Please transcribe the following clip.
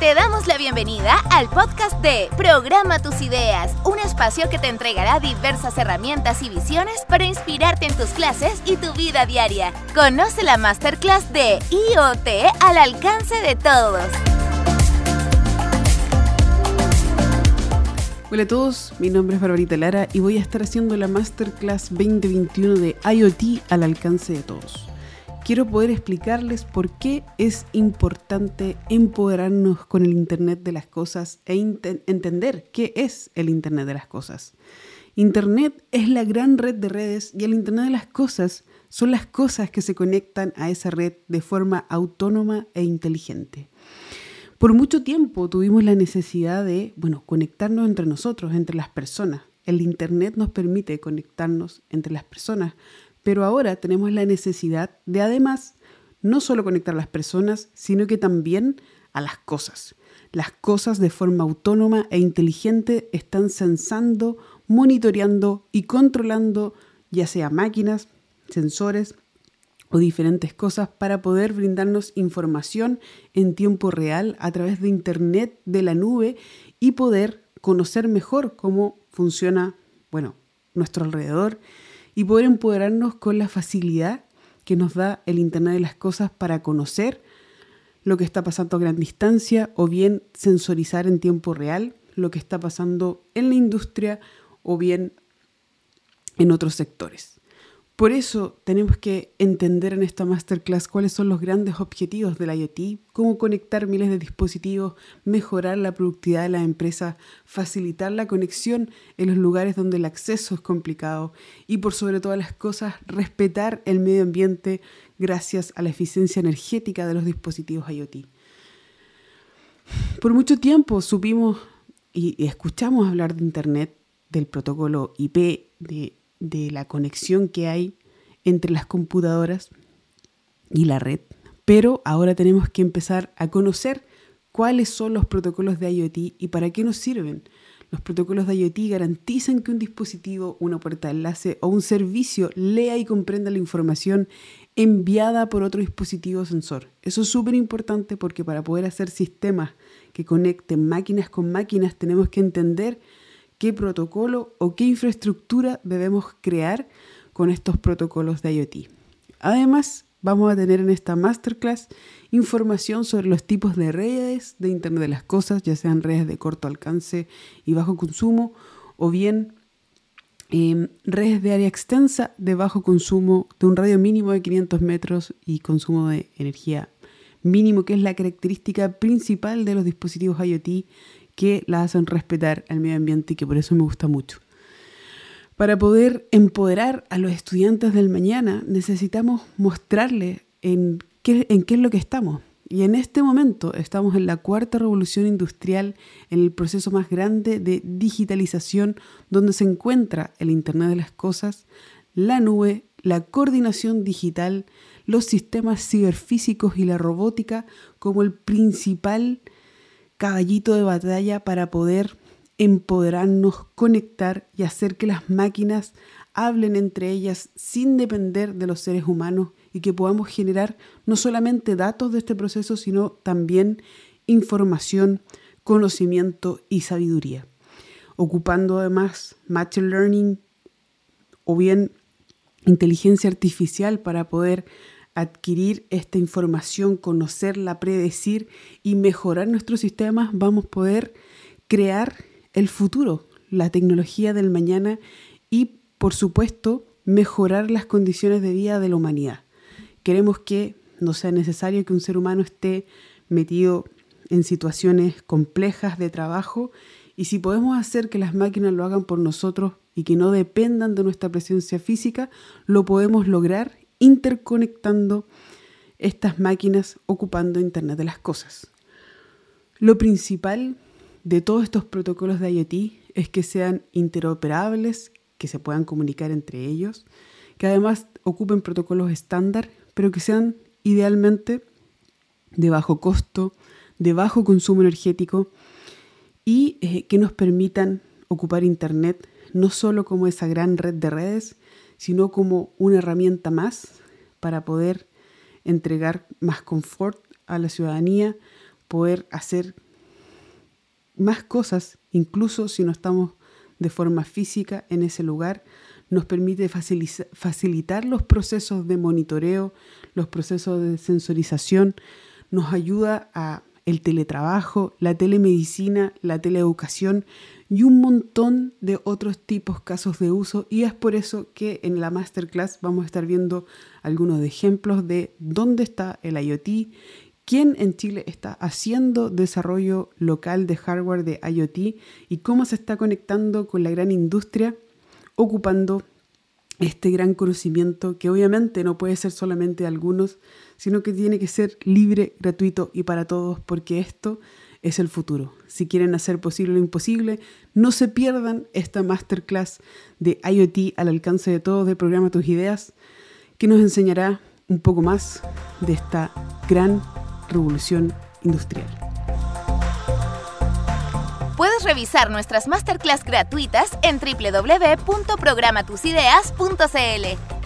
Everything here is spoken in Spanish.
Te damos la bienvenida al podcast de Programa tus ideas, un espacio que te entregará diversas herramientas y visiones para inspirarte en tus clases y tu vida diaria. Conoce la masterclass de IoT al alcance de todos. Hola a todos, mi nombre es Barbarita Lara y voy a estar haciendo la Masterclass 2021 de IoT al alcance de todos quiero poder explicarles por qué es importante empoderarnos con el Internet de las Cosas e entender qué es el Internet de las Cosas. Internet es la gran red de redes y el Internet de las Cosas son las cosas que se conectan a esa red de forma autónoma e inteligente. Por mucho tiempo tuvimos la necesidad de, bueno, conectarnos entre nosotros, entre las personas. El Internet nos permite conectarnos entre las personas, pero ahora tenemos la necesidad de además no solo conectar a las personas, sino que también a las cosas. Las cosas de forma autónoma e inteligente están sensando, monitoreando y controlando ya sea máquinas, sensores o diferentes cosas para poder brindarnos información en tiempo real a través de Internet, de la nube y poder conocer mejor cómo funciona, bueno, nuestro alrededor y poder empoderarnos con la facilidad que nos da el Internet de las Cosas para conocer lo que está pasando a gran distancia o bien sensorizar en tiempo real lo que está pasando en la industria o bien en otros sectores. Por eso tenemos que entender en esta masterclass cuáles son los grandes objetivos del IoT, cómo conectar miles de dispositivos, mejorar la productividad de la empresa, facilitar la conexión en los lugares donde el acceso es complicado y por sobre todas las cosas respetar el medio ambiente gracias a la eficiencia energética de los dispositivos IoT. Por mucho tiempo supimos y escuchamos hablar de Internet, del protocolo IP, de de la conexión que hay entre las computadoras y la red, pero ahora tenemos que empezar a conocer cuáles son los protocolos de IoT y para qué nos sirven. Los protocolos de IoT garantizan que un dispositivo, una puerta de enlace o un servicio lea y comprenda la información enviada por otro dispositivo sensor. Eso es súper importante porque para poder hacer sistemas que conecten máquinas con máquinas tenemos que entender qué protocolo o qué infraestructura debemos crear con estos protocolos de IoT. Además, vamos a tener en esta masterclass información sobre los tipos de redes de Internet de las Cosas, ya sean redes de corto alcance y bajo consumo, o bien em, redes de área extensa de bajo consumo, de un radio mínimo de 500 metros y consumo de energía mínimo, que es la característica principal de los dispositivos IoT que la hacen respetar al medio ambiente y que por eso me gusta mucho. Para poder empoderar a los estudiantes del mañana necesitamos mostrarles en qué, en qué es lo que estamos. Y en este momento estamos en la cuarta revolución industrial, en el proceso más grande de digitalización, donde se encuentra el Internet de las Cosas, la nube, la coordinación digital, los sistemas ciberfísicos y la robótica como el principal caballito de batalla para poder empoderarnos, conectar y hacer que las máquinas hablen entre ellas sin depender de los seres humanos y que podamos generar no solamente datos de este proceso, sino también información, conocimiento y sabiduría. Ocupando además Machine Learning o bien inteligencia artificial para poder adquirir esta información, conocerla, predecir y mejorar nuestros sistemas, vamos a poder crear el futuro, la tecnología del mañana y, por supuesto, mejorar las condiciones de vida de la humanidad. Queremos que no sea necesario que un ser humano esté metido en situaciones complejas de trabajo y si podemos hacer que las máquinas lo hagan por nosotros y que no dependan de nuestra presencia física, lo podemos lograr interconectando estas máquinas ocupando Internet de las Cosas. Lo principal de todos estos protocolos de IoT es que sean interoperables, que se puedan comunicar entre ellos, que además ocupen protocolos estándar, pero que sean idealmente de bajo costo, de bajo consumo energético y eh, que nos permitan ocupar Internet no solo como esa gran red de redes, sino como una herramienta más para poder entregar más confort a la ciudadanía, poder hacer más cosas, incluso si no estamos de forma física en ese lugar, nos permite facilitar los procesos de monitoreo, los procesos de sensorización, nos ayuda a el teletrabajo, la telemedicina, la teleeducación y un montón de otros tipos casos de uso. Y es por eso que en la masterclass vamos a estar viendo algunos ejemplos de dónde está el IoT, quién en Chile está haciendo desarrollo local de hardware de IoT y cómo se está conectando con la gran industria ocupando este gran conocimiento que obviamente no puede ser solamente de algunos, sino que tiene que ser libre, gratuito y para todos, porque esto es el futuro. Si quieren hacer posible lo imposible, no se pierdan esta masterclass de IoT al alcance de todos de Programa Tus Ideas, que nos enseñará un poco más de esta gran revolución industrial. Revisar nuestras masterclass gratuitas en www.programatusideas.cl.